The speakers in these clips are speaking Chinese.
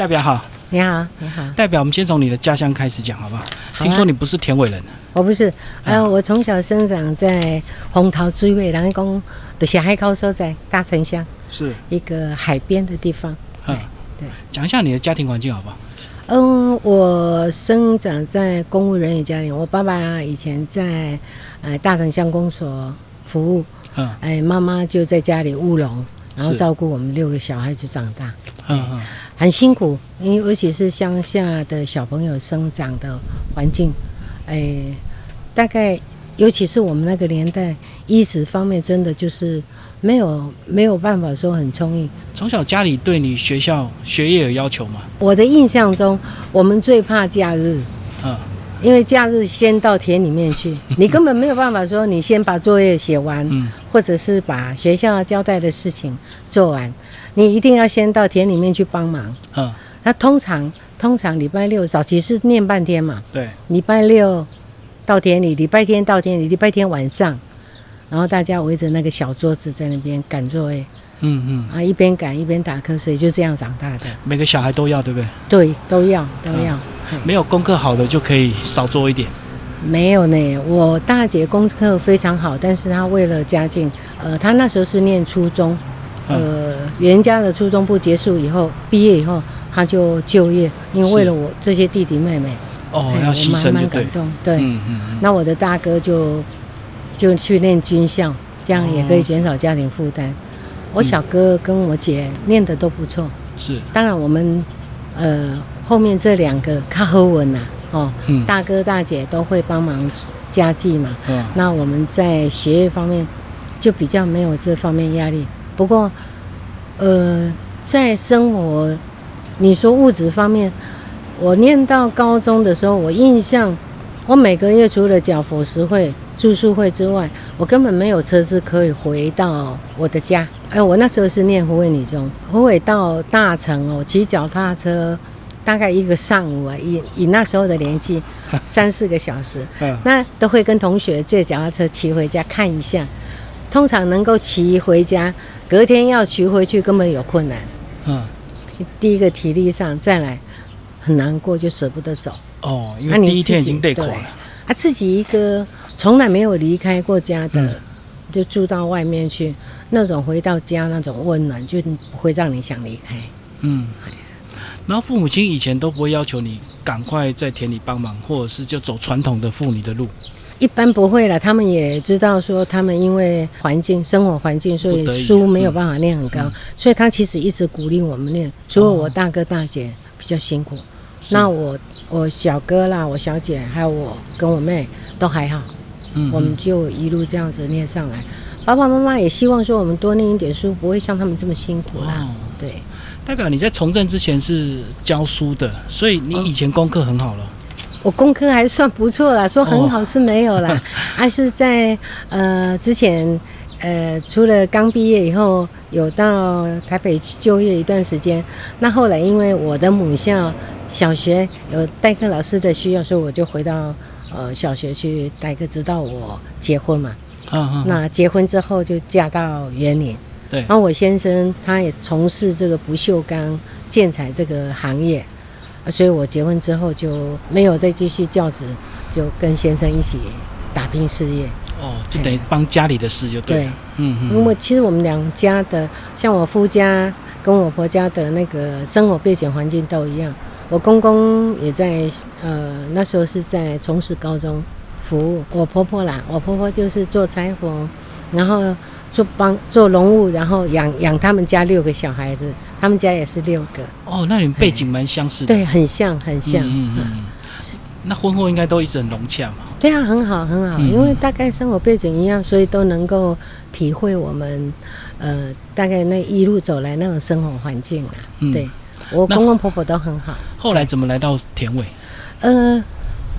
代表好，你好，你好。代表我们先从你的家乡开始讲，好不好？好啊听说你不是田尾人，我不是，啊呃，我从小生长在红桃追尾，然后讲就是海口所在大城乡是，一个海边的地方。嗯，对。讲一下你的家庭环境好不好？嗯，我生长在公务人员家庭，我爸爸以前在呃大城乡公所服务，嗯哎，妈妈就在家里务农，然后照顾我们六个小孩子长大。嗯嗯，很辛苦，因为尤其是乡下的小朋友生长的环境，哎，大概尤其是我们那个年代，衣食方面真的就是没有没有办法说很充裕。从小家里对你学校学业有要求吗？我的印象中，我们最怕假日，嗯，因为假日先到田里面去，你根本没有办法说你先把作业写完，嗯。或者是把学校交代的事情做完，你一定要先到田里面去帮忙。嗯，那通常通常礼拜六早期是念半天嘛，对，礼拜六到田里，礼拜天到田里，礼拜天晚上，然后大家围着那个小桌子在那边赶作业嗯嗯，啊，一边赶一边打瞌睡，就这样长大的。每个小孩都要，对不对？对，都要都要。嘿没有功课好的就可以少做一点。没有呢，我大姐功课非常好，但是她为了家境，呃，她那时候是念初中，呃，原家的初中部结束以后，毕业以后，她就就业，因为为了我这些弟弟妹妹，哦，哎要牺我蛮蛮感。动。对，嗯嗯嗯，那我的大哥就就去念军校，这样也可以减少家庭负担。我小哥跟我姐念的都不错，是，当然我们呃后面这两个靠后稳呐，哦，嗯大哥大姐都会帮忙家计嘛。嗯那我们在学业方面就比较没有这方面压力。不过，呃，在生活，你说物质方面，我念到高中的时候，我印象，我每个月除了缴伙食费、住宿会之外，我根本没有车子可以回到我的家。哎，我那时候是念湖尾女中，湖尾到大城哦，骑脚踏车大概一个上午啊，以以那时候的年纪，三四个小时。嗯那都会跟同学借脚踏车骑回家看一下，通常能够骑回家，隔天要骑回去根本有困难。嗯，第一个体力上，再来很难过，就舍不得走。哦，因为第一天已经累垮了。啊，自己一个从来没有离开过家的，嗯就住到外面去，那种回到家那种温暖，就不会让你想离开。嗯，然后父母亲以前都不会要求你赶快在田里帮忙，或者是就走传统的妇女的路。一般不会了，他们也知道说，他们因为环境、生活环境，所以书没有办法念很高，嗯所以他其实一直鼓励我们念。除了我大哥大姐比较辛苦，是那我我小哥啦、我小姐还有我跟我妹都还好，嗯，我们就一路这样子念上来。爸爸妈妈也希望说我们多念一点书，不会像他们这么辛苦啦。哦对，代表你在从政之前是教书的，所以你哦以前功课很好了。我功课还算不错啦，说很好是没有啦，还、是在呃之前呃除了刚毕业以后有到台北去就业一段时间，那后来因为我的母校小学有代课老师的需要，所以我就回到呃小学去待个，直到我结婚嘛。嗯嗯，那结婚之后就嫁到园林，对然，后我先生他也从事这个不锈钢建材这个行业，啊所以我结婚之后就没有再继续教职，就跟先生一起打拼事业。哦，就等于帮家里的事就对对。，嗯嗯，因为其实我们两家的，像我夫家跟我婆家的那个生活背景环境都一样。我公公也在呃那时候是在从事高中服务，我婆婆啦，我婆婆就是做裁缝，然后做帮做农务，然后养养他们家六个小孩子，他们家也是六个，哦，那你们背景蛮相似的。对，很像很嗯，像。嗯嗯嗯。那婚后应该都一直很融洽嘛。对啊，很好很好，嗯因为大概生活背景一样，所以都能够体会我们呃大概那一路走来那种生活环境啊。嗯对我公公婆婆都很好。后来怎么来到田尾？呃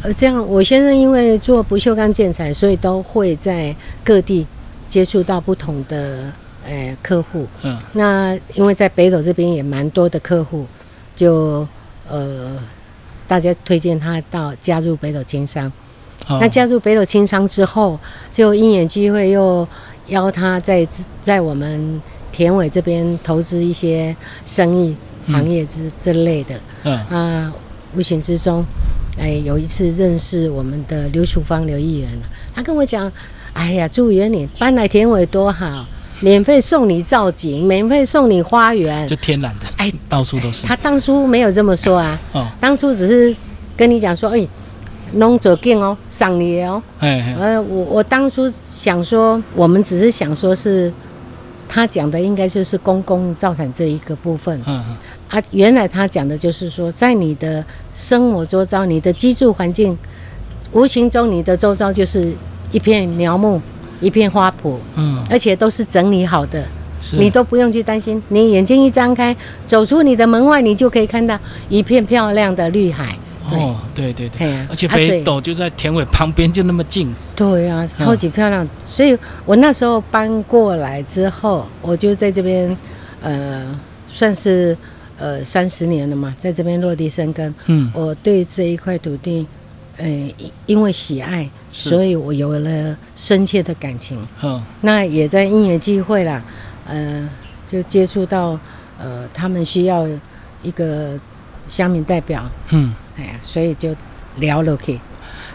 呃，这样我先生因为做不锈钢建材，所以都会在各地接触到不同的呃客户。嗯那因为在北斗这边也蛮多的客户，就呃大家推荐他到加入北斗经商。哦那加入北斗轻商之后，就因缘机会又邀他在在我们田尾这边投资一些生意，行业之之类的嗯。啊，无形之中，哎，有一次认识我们的刘淑芳刘议员了，他跟我讲，哎呀，朱委员你搬来田尾多好，免费送你造景，免费送你花园就，天然的，哎，到处都是。他当初没有这么说啊，哦，当初只是跟你讲说，哎，弄走建哦，赏你哦，哎哎，呃，我我当初想说，我们只是想说是，他讲的应该就是公共造产这一个部分嗯嗯啊。原来他讲的就是说，在你的生活周遭，你的居住环境，无形中你的周遭就是一片苗木，一片花圃，嗯，而且都是整理好的，你都不用去担心。你眼睛一张开，走出你的门外，你就可以看到一片漂亮的绿海。哦，对对对，而且北斗就在田尾旁边，就那么近。对啊，超级漂亮。所以我那时候搬过来之后，我就在这边，呃，算是呃三十年了嘛，在这边落地生根。嗯我对这一块土地，呃，因因为喜爱，所以我有了深切的感情。嗯那也在因缘际会啦，呃，就接触到呃他们需要一个乡民代表，嗯，哎呀，所以就聊了去，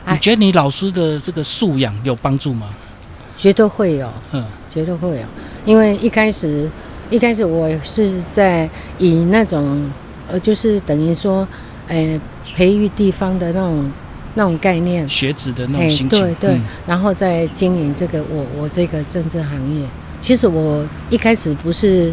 哎你觉得你老师的这个素养有帮助吗？绝对会有。嗯绝对会有，因为一开始一开始我是在以那种呃，就是等于说，呃，培育地方的那种那种概念，学子的那哎种心情。对对嗯，然后再经营这个我我这个政治行业。其实我一开始不是。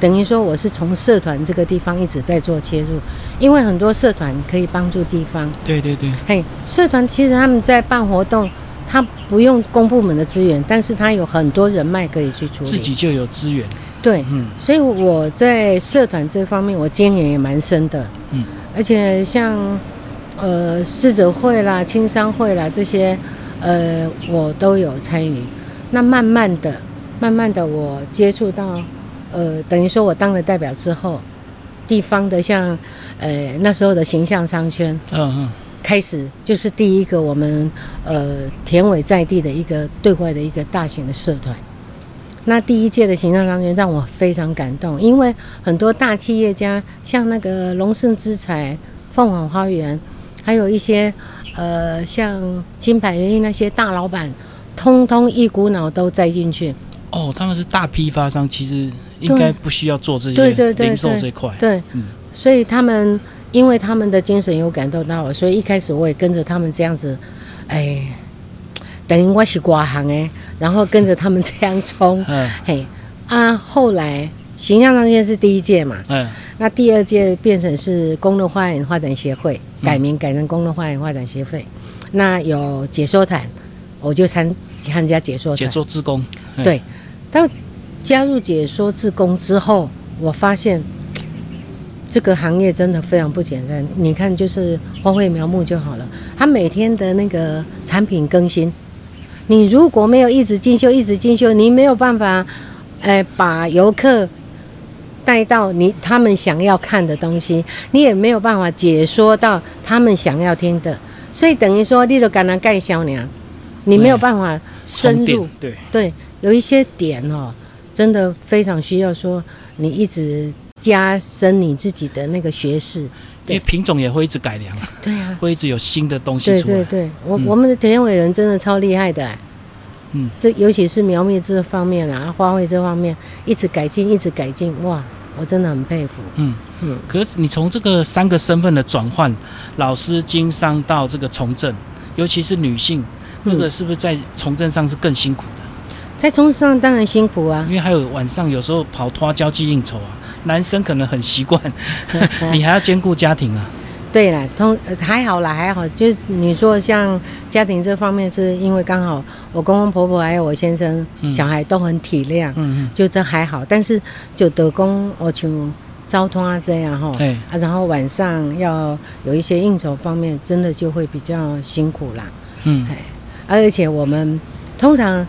等于说，我是从社团这个地方一直在做切入，因为很多社团可以帮助地方，对对对，嘿，社团其实他们在办活动，他不用公部门的资源，但是他有很多人脉可以去处理。自己就有资源。对，嗯所以我在社团这方面，我经验也蛮深的。嗯，而且像呃逝者会啦、青商会啦这些，呃，我都有参与。那慢慢的、慢慢的，我接触到，呃，等于说我当了代表之后，地方的像呃那时候的形象商圈。嗯嗯，开始就是第一个我们呃田尾在地的一个对外的一个大型的社团。那第一届的形象商圈让我非常感动，因为很多大企业家，像那个龙盛之彩、凤凰花园，还有一些呃像金牌园艺那些大老板，通通一股脑都栽进去。哦，他们是大批发商，其实应该不需要做这些对对对零售对这一块。对，嗯所以他们因为他们的精神有感动到我，所以一开始我也跟着他们这样子，哎，等于我是挂行哎，然后跟着他们这样冲，嗯。嘿啊，后来形象商圈是第一届嘛，嗯。那第二届变成是公路花园发展协会，嗯。改名改成公路花园发展协会，那有解说团，我就参参加解说解，说志工。嗯。对，到加入解说志工之后，我发现这个行业真的非常不简单。你看，就是花卉苗木就好了，它每天的那个产品更新，你如果没有一直进修，一直进修，你没有办法，呃，把游客带到你他们想要看的东西，你也没有办法解说到他们想要听的，所以等于说，你都敢拿盖销娘，你没有办法深入。对，对，有一些点哦，真的非常需要说你一直加深你自己的那个学识。因为品种也会一直改良，对啊，会一直有新的东西对出来。对对，我、嗯。我们的田尾人真的超厉害的、嗯，这尤其是苗蜜这方面啊，花卉这方面一直改进，一直改进，哇，我真的很佩服。嗯。嗯，可是你从这个三个身份的转换，老师、经商到这个从政，尤其是女性，嗯。这个是不是在从政上是更辛苦的？在从政上当然辛苦啊。因，为还有晚上有时候跑拖交际应酬啊，男生可能很习惯，你还要兼顾家庭啊。对了，通呃还好啦，还好。就是你说像家庭这方面，是因为刚好我公公婆婆还有我先生、嗯小孩都很体谅，嗯嗯，就这还好。但是就得公我像招通啊这样哈，对，啊，然后晚上要有一些应酬方面，真的就会比较辛苦啦。嗯哎，而且我们通常，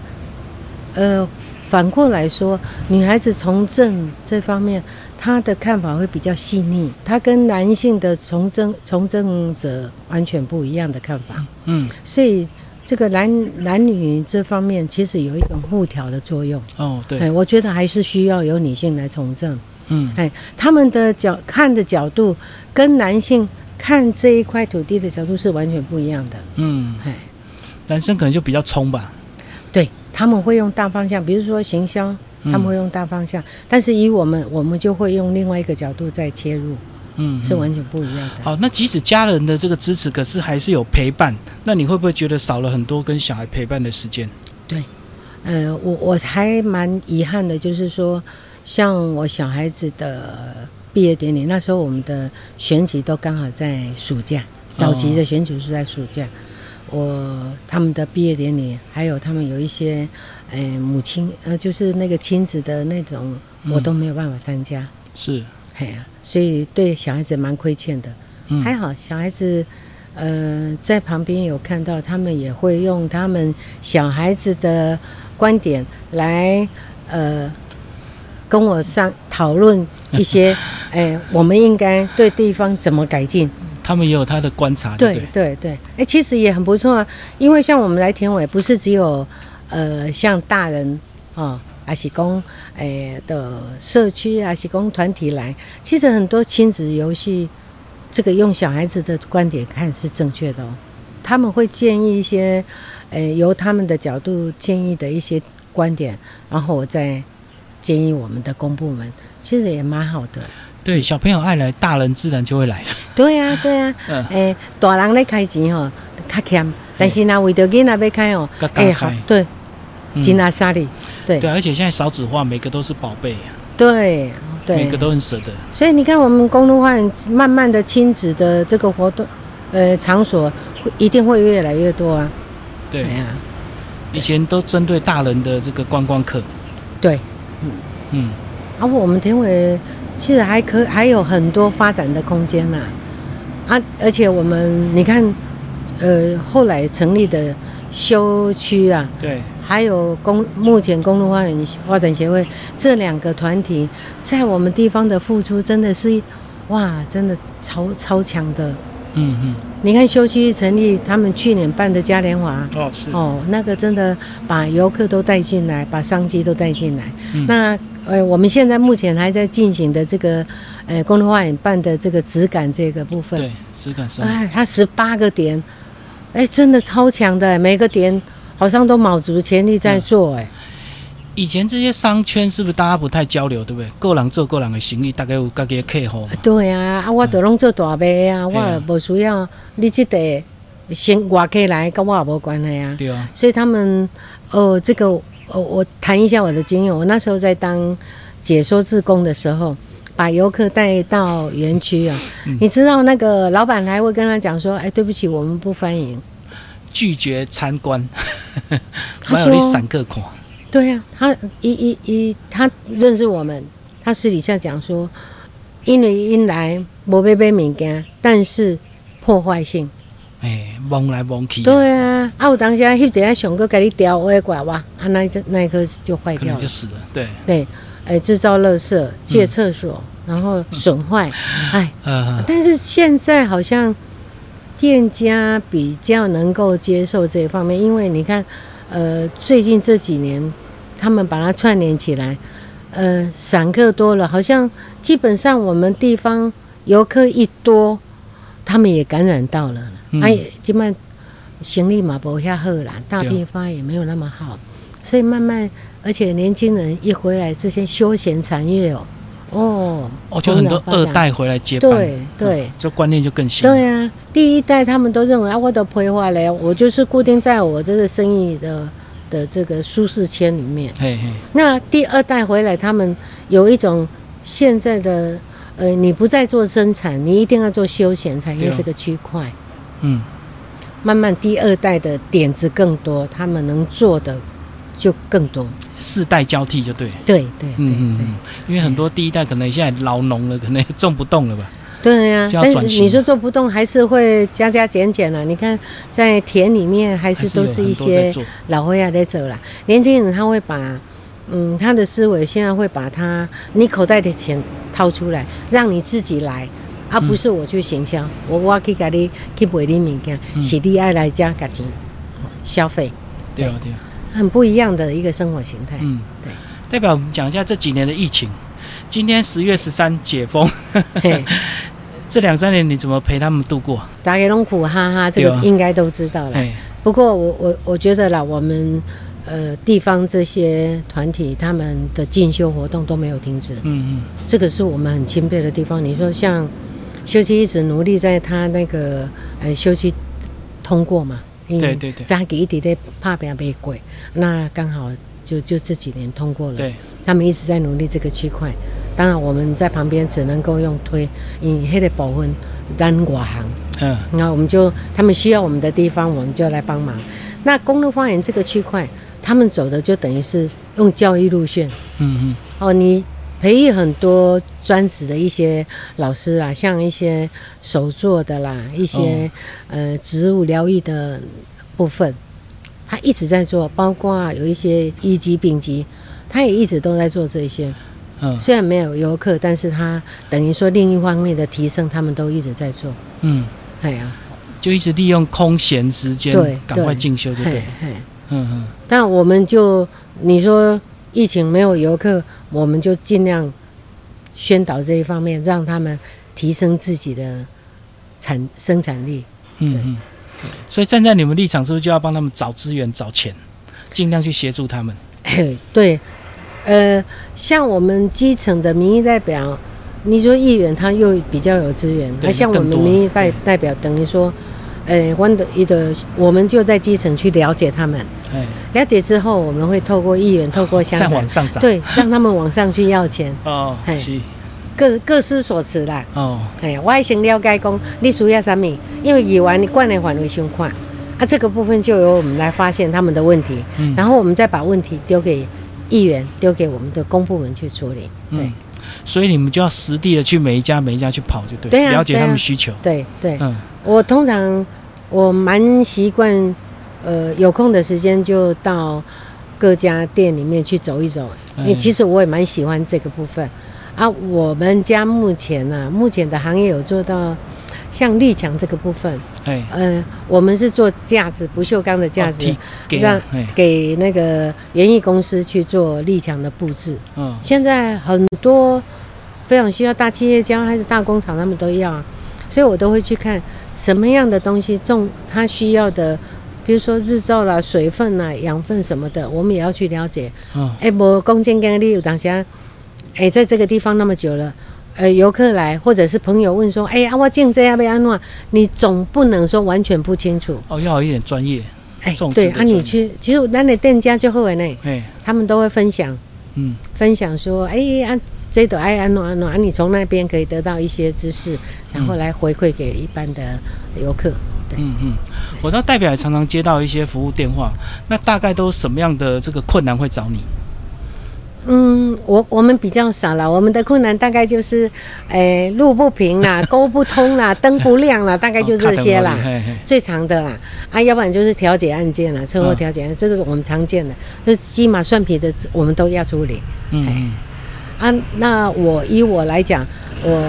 呃，反过来说，女孩子从政这方面，她的看法会比较细腻，她跟男性的从政从政者完全不一样的看法，嗯，所以这个男男女这方面其实有一种互调的作用。哦对，哎，我觉得还是需要有女性来从政。嗯哎，他们的角看的角度跟男性看这一块土地的角度是完全不一样的。嗯，哎，男生可能就比较冲吧。对，他们会用大方向，比如说行销，他们会用大方向，但是以我们，我们就会用另外一个角度再切入，嗯，是完全不一样的。好，那即使家人的这个支持，可是还是有陪伴，那你会不会觉得少了很多跟小孩陪伴的时间？对呃，我我还蛮遗憾的，就是说，像我小孩子的毕业典礼，那时候我们的选举都刚好在暑假，早期的选举是在暑假。我他们的毕业典礼，还有他们有一些，呃，母亲呃，就是那个亲子的那种，我都没有办法参加。是，哎呀、所以对小孩子蛮亏欠的。嗯，还好，小孩子呃在旁边有看到，他们也会用他们小孩子的观点来呃跟我上讨论一些，哎、我们应该对地方怎么改进。他们也有他的观察，对对对？哎、其实也很不错啊，因为像我们来田尾，不是只有呃像大人啊，阿喜公诶的社区，阿喜公团体来，其实很多亲子游戏，这个用小孩子的观点看是正确的哦。他们会建议一些，呃，由他们的角度建议的一些观点，然后我再建议我们的公部门，其实也蛮好的。对，小朋友爱来，大人自然就会来。对啊，对啊，嗯，诶、大人咧开钱吼，较欠，但是若为着囡仔要开哦，较哎、好对，嗯。金阿沙利，对。对，而且现在少子化，每个都是宝贝，对对。每个，都很舍得。所以你看，我们公路化慢慢的亲子的这个活动，呃，场所会一定会越来越多啊。对。哎，呀，以前都针对大人的这个观光客，对，嗯。嗯，啊，我们田尾其实还可还有很多发展的空间呐、啊，而且我们你看，呃，后来成立的修区啊，对，还有公目前公路发展发展协会这两个团体，在我们地方的付出真的是，哇，真的超超强的。嗯嗯，你看休息成立，他们去年办的嘉年华，哦是，哦，那个真的把游客都带进来，把商机都带进来。嗯。那呃，我们现在目前还在进行的这个，呃，公路花园办的这个质感这个部分，对，质感是，哎，它十八个点，哎，真的超强的，每个点好像都卯足全力在做，哎、以前这些商圈是不是大家不太交流，对不对？个人做个人的生意，大概有各己的客户。对啊，啊，我都拢做大卖啊，我也无需要你这个先外客来，跟我也无关系啊。对啊，所以他们，哦，这个，哦，我谈一下我的经验。我那时候在当解说志工的时候，把游客带到园区啊，嗯你知道那个老板还会跟他讲说，哎，对不起，我们不欢迎。拒绝参观，他还有你说散客看，对呀、他一一一，他认识我们，他私底下讲说，因为因来无要买物件，但是破坏性。哎，望来望去，对啊，啊，有当时翕一下上个给你雕歪拐哇，啊，那那一颗就坏掉了就。死了。对，对，哎，制造垃圾、借厕所，然后损坏，哎，呃，但是现在好像店家比较能够接受这一方面，因为你看，呃，最近这几年他们把它串联起来，呃，散客多了，好像基本上我们地方游客一多，他们也感染到了，嗯。哎、基本行李嘛不遐好啦，大对批发也没有那么好，所以慢慢，而且年轻人一回来，这些休闲产业哦，哦，哦，就很多二代回来接班，对对。嗯，这观念就更新。对啊，第一代他们都认为啊，我的规划嘞，我就是固定在我这个生意的的这个舒适圈里面。嘿嘿，那第二代回来，他们有一种现在的呃，你不再做生产，你一定要做休闲产业这个区块。嗯，慢慢第二代的点子更多，他们能做的就更多。世代交替就对。对对对对嗯嗯嗯，因为很多第一代可能现在老农了，可能也种不动了吧？对呀、但是你说做不动，还是会加加减减了。你看在田里面，还是都是一些老灰啊在走了。年轻人他会把，嗯，他的思维现在会把他你口袋的钱掏出来，让你自己来，而、嗯。不是我去行销，我我去给你去买你物件，嗯。是你爱来家给钱消费，对啊对啊，很不一样的一个生活形态。嗯，对。代表我们讲一下这几年的疫情，今天十月十三解封，嘿，这两三年你怎么陪他们度过？大家拢苦哈哈，这个应该都知道了。哎，不过我我我觉得啦，我们呃地方这些团体他们的进修活动都没有停止，嗯嗯这个是我们很钦佩的地方。你说像休息一直努力在他那个呃休息通过嘛，因为对对对扎给一直在怕别被鬼，那刚好就就这几年通过嗯，了。对，他们一直在努力这个区块。当然，我们在旁边只能够用推，以黑的保分单我行，嗯。那我们就他们需要我们的地方，我们就来帮忙。那公路花园这个区块，他们走的就等于是用教育路线。嗯嗯哦，你培育很多专职的一些老师啊，像一些手作的啦，一些、呃植物疗愈的部分，他一直在做，包括有一些一级、丙级，他也一直都在做这些。嗯虽然没有游客，但是他等于说另一方面的提升，他们都一直在做。嗯，哎呀，就一直利用空闲时间，对赶快进修，对不对。嗯嗯但我们就你说疫情没有游客，我们就尽量宣导这一方面，让他们提升自己的产生产力。嗯嗯。所以站在你们立场，是不是就要帮他们找资源、找钱，尽量去协助他们？嘿对，呃，像我们基层的民意代表，你说议员他又比较有资源，对那像我们民意代对。代表，等于说，呃，我的一的，我们就在基层去了解他们，哎，了解之后，我们会透过议员，透过乡再长，往上。涨。，对，让他们往上去要钱，哦，各各司所职啦。哦，哎呀，我还先了解讲你需要什么，因为议员你管的范围胸宽，啊，这个部分就由我们来发现他们的问题，嗯。然后我们再把问题丢给议员，丢给我们的公部门去处理。对、嗯，所以你们就要实地的去每一家每一家去跑，就对，对啊了解他们需求。对对，嗯我通常我蛮习惯，呃，有空的时间就到各家店里面去走一走，因为哎其实我也蛮喜欢这个部分。啊，我们家目前呢、目前的行业有做到像立强这个部分，哎，呃，我们是做架子，不锈钢的架子，哦让哎，给那个园艺公司去做立墙的布置。嗯现在很多非常需要大企业家还是大工厂，他们都要啊，所以我都会去看什么样的东西种它需要的，比如说日照啦、水分啦、养分什么的，我们也要去了解。嗯哎，无公斤跟你有当下，哎，在这个地方那么久了。呃，游客来，或者是朋友问说：“哎、啊，我进这要不要安怎？”你总不能说完全不清楚。哦，要有一点专业。哎对啊，的专业你去，其实咱的店家就好的呢，哎，他们都会分享，嗯分享说，哎、啊，这朵爱安怎安怎，啊，你从那边可以得到一些知识，然后来回馈给一般的游客。对，嗯嗯，我到代表也常常接到一些服务电话，那大概都什么样的这个困难会找你？嗯，我我们比较少了，我们的困难大概就是，哎、路不平啦，沟不通啦，灯不亮啦，大概就这些啦。最长的啦，啊，要不然就是调解案件啦，车祸嗯调解案，这个是我们常见的，就是鸡毛蒜皮的，我们都要处理。嗯嗯啊，那我以我来讲，我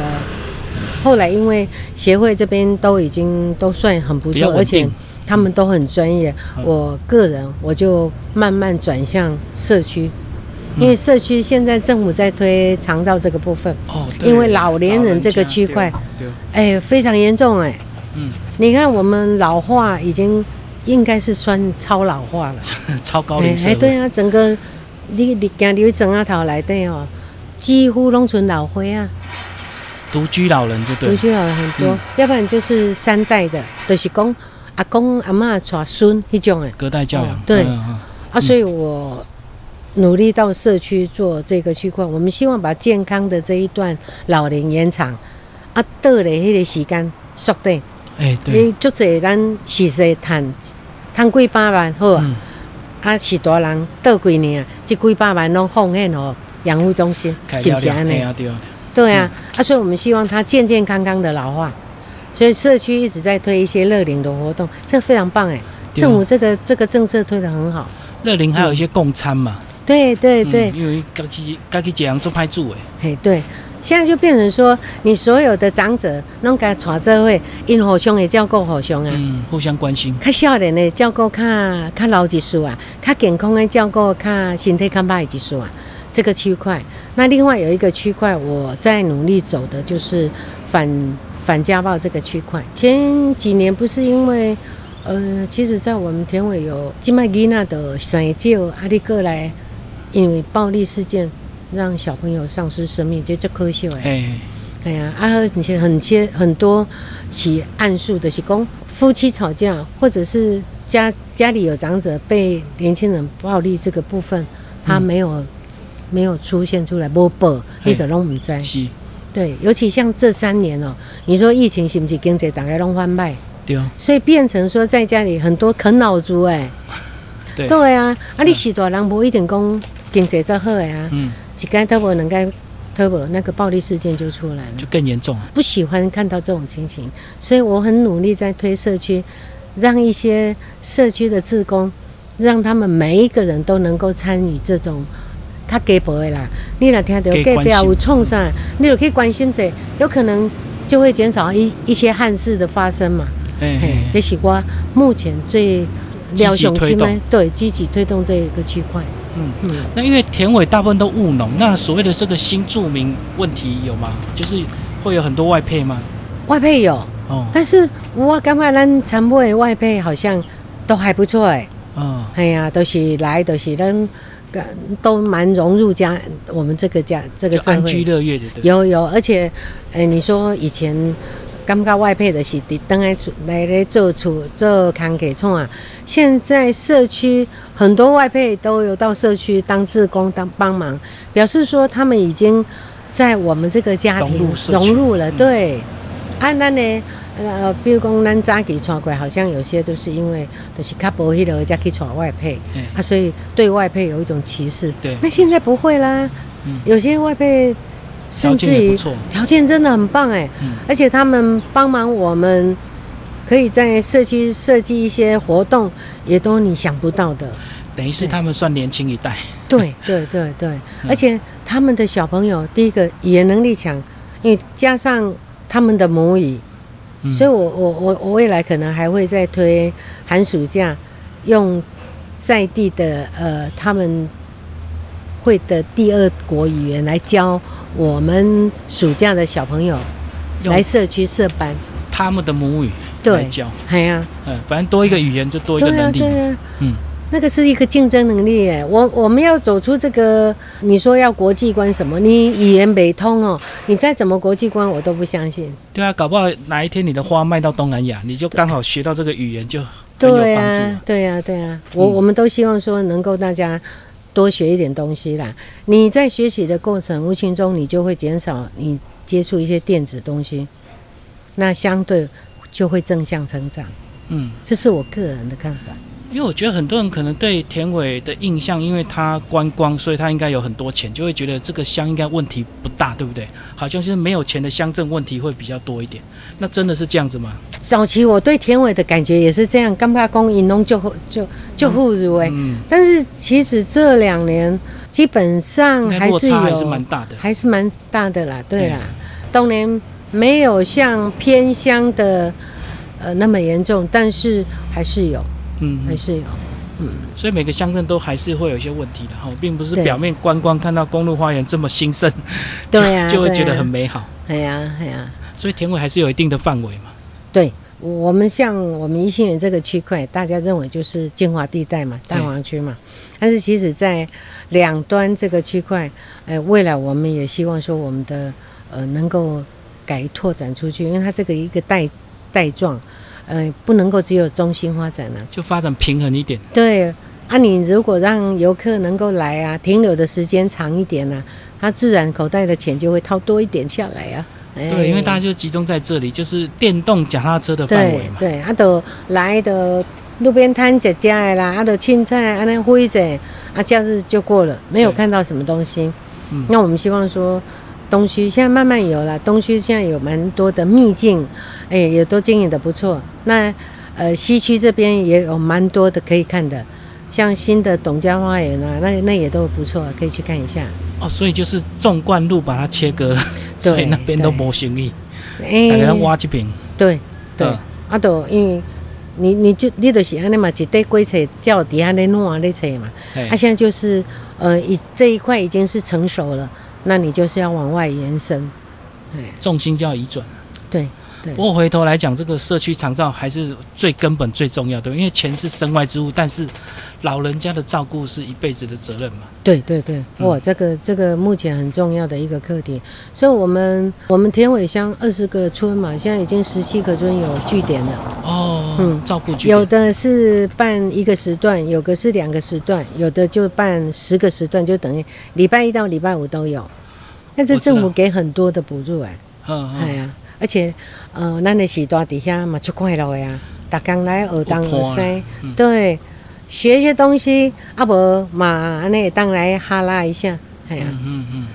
后来因为协会这边都已经都算很不错，而且他们都很专业。嗯我个人我就慢慢转向社区，因为社区现在政府在推肠道这个部分，哦，因为老年人这个区块，对，对哎，非常严重哎。嗯，你看我们老化已经应该是算超老化了。超高龄哎，对啊，整个你你今日整啊头来底哦，几乎拢存老灰啊，独居老人就对，独居老人很多，嗯要不然就是三代的，就是讲阿公阿妈带孙迄种哎。隔代教养哦，对啊，所以我努力到社区做这个区块，我们希望把健康的这一段老龄延长，啊，倒咧迄个时间缩短。哎，对，你足济咱实际趁趁几百万好啊。嗯，啊，是大人倒几年啊，这几百万拢奉献哦养护中心，开是不是安尼？了了哎呀，对啊，对啊，啊，所以我们希望他健健康康的老化，所以社区一直在推一些乐龄的活动，这非常棒哎，对啊政府这个这个政策推得很好。乐龄还有一些共餐嘛，对对对，嗯因为家己家己这样做派住诶，嘿对，现在就变成说，你所有的长者拢甲带做伙，因互相的照顾互相啊。嗯，互相关心，较少年的照顾较较老一数啊，较健康的照顾较身体较歹一数啊，这个区块。那另外有一个区块，我在努力走的就是反反家暴这个区块。前几年不是因为，呃，其实在我们田尾有金麦吉娜的生救阿里过来，因为暴力事件让小朋友丧失生命，这就可惜哎。哎，哎呀，啊，而且很些很多起案数的是讲夫妻吵架，或者是家家里有长者被年轻人暴力这个部分，他没有、没有出现出来，不报，嘿。你都拢唔知。是，对，尤其像这三年哦、你说疫情是不是经济大概拢翻卖，对。哦，所以变成说在家里很多啃老族哎、对，对啊，啊，你是大人无一定讲经济则好的啊，嗯，一该特无两该特无那个暴力事件就出来了。就更严重了。不喜欢看到这种情形，所以我很努力在推社区，让一些社区的职工，让他们每一个人都能够参与这种较鸡婆的啦。你若听到隔壁有创啥，你就可以关心者，有可能就会减少一一些憾事的发生嘛。哎这是我目前最积极廖雄亲推动对积极推动这一个区块。嗯。嗯，那因为田尾大部分都务农，那所谓的这个新住民问题有吗？就是会有很多外配吗？外配有，哦，但是我感觉咱参配的外配好像都还不错哎。嗯，哎呀，都是来，都是人，都蛮融入家我们这个家这个社会安居会。乐业的，有有，而且，哎，你说以前感觉外配的是伫等来来咧做厝做康给创啊，现在社区很多外配都有到社区当志工当帮忙，表示说他们已经在我们这个家庭融入了。嗯对，啊，那呢，呃，比如讲咱早期传过来，好像有些都是因为都是较无迄个才去传外配。哎啊，所以对外配有一种歧视。对那现在不会啦，嗯有些外配条甚至于。条件真的很棒哎，嗯，而且他们帮忙我们，可以在社区设计一些活动，也都你想不到的。等于是他们算年轻一代。对 对对对，嗯而且他们的小朋友，第一个语言能力强，因为加上他们的母语，嗯所以我我我我未来可能还会再推寒暑假，用在地的呃他们会的第二国语言来教我们暑假的小朋友用来社区设班。他们的母语来对，教，哎呀、嗯，反正多一个语言就多一个能力。对啊，嗯，那个是一个竞争能力耶。我我们要走出这个，你说要国际观什么？你语言没通哦，你再怎么国际观，我都不相信。对啊，搞不好哪一天你的花卖到东南亚，你就刚好学到这个语言，就对啊。，对呀、对呀、我、嗯我们都希望说能够大家多学一点东西啦。你在学习的过程，无形中你就会减少你接触一些电子东西，那相对就会正向成长。嗯，这是我个人的看法。因为我觉得很多人可能对田尾的印象，因为他观光，所以他应该有很多钱，就会觉得这个乡应该问题不大，对不对？好像是没有钱的乡镇问题会比较多一点。那真的是这样子吗？早期我对田尾的感觉也是这样，干巴公引农就就就互入哎。嗯，但是其实这两年基本上还是还是有蛮大的。还是蛮大的啦，对啦，当年没有像偏乡的呃那么严重，但是还是有，嗯，还是有。嗯所以每个乡镇都还是会有一些问题的哈，并不是表面观光看到公路花园这么兴盛，对 呀、就会觉得很美好。哎呀哎呀，所以田尾还是有一定的范围嘛。对。我们像我们宜兴园这个区块，大家认为就是精华地带嘛，蛋黄区嘛。但是其实，在两端这个区块，呃，未来我们也希望说我们的呃能够改拓展出去，因为它这个一个带带状，呃，不能够只有中心发展啊。就发展平衡一点。对啊，你如果让游客能够来啊，停留的时间长一点啊，他自然口袋的钱就会掏多一点下来啊。哎对，因为大家就集中在这里，就是电动脚踏车的范围嘛。对对，啊，都来的路边摊食食的啦，啊，都青菜啊，那灰者，啊，假日就过了，没有看到什么东西。嗯那我们希望说，东区现在慢慢有了，东区现在有蛮多的秘境，哎，也都经营的不错。那呃，西区这边也有蛮多的可以看的，像新的董家花园啊，那那也都不错，可以去看一下。哦，所以就是纵贯路把它切割 所以那边都对没生意，哎大家挖这边。对对，嗯啊，都因为你你就你就是安尼嘛，一块过册，叫底下咧暖咧册嘛。哎啊，现在就是呃，已这一块已经是成熟了，那你就是要往外延伸。哎，重心就要移转。对对不过回头来讲，这个社区长照还是最根本、最重要的，因为钱是身外之物，但是老人家的照顾是一辈子的责任嘛。对对对，嗯哇，这个这个目前很重要的一个课题。所以我们我们田尾乡二十个村嘛，现在已经十七个村有据点了。哦，嗯照顾据有的是办一个时段，有个是两个时段，有的就办十个时段，就等于礼拜一到礼拜五都有。那这政府给很多的补助哎，嗯嗯，哎呀，而且呃，咱的时代底下嘛，足快乐的呀，逐工来学东学西。嗯，对，学一些东西，啊无嘛，安尼当来哈拉一下，系啊，嗯嗯嗯，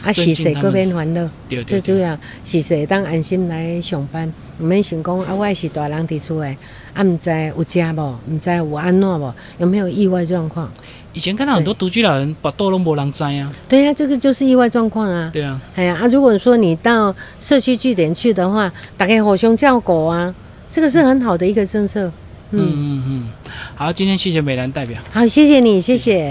啊尊洗洗各边烦恼。最主要是说当安心来上班，毋免想讲啊，我也是大人伫厝诶，啊，毋知有食无，毋知有安怎无，有没有意外状况？以前看到很多独居老人把豆拢无人摘啊，对呀、这个就是意外状况啊。对啊，哎呀，啊，如果说你到社区据点去的话，打开火熊叫狗啊，这个是很好的一个政策。嗯嗯，嗯嗯，好，今天谢谢美兰代表。好，谢谢你，谢谢。